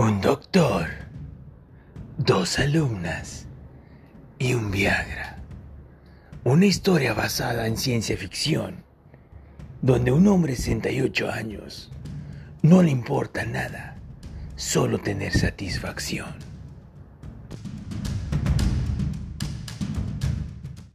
Un doctor, dos alumnas y un Viagra. Una historia basada en ciencia ficción, donde un hombre de 68 años no le importa nada, solo tener satisfacción.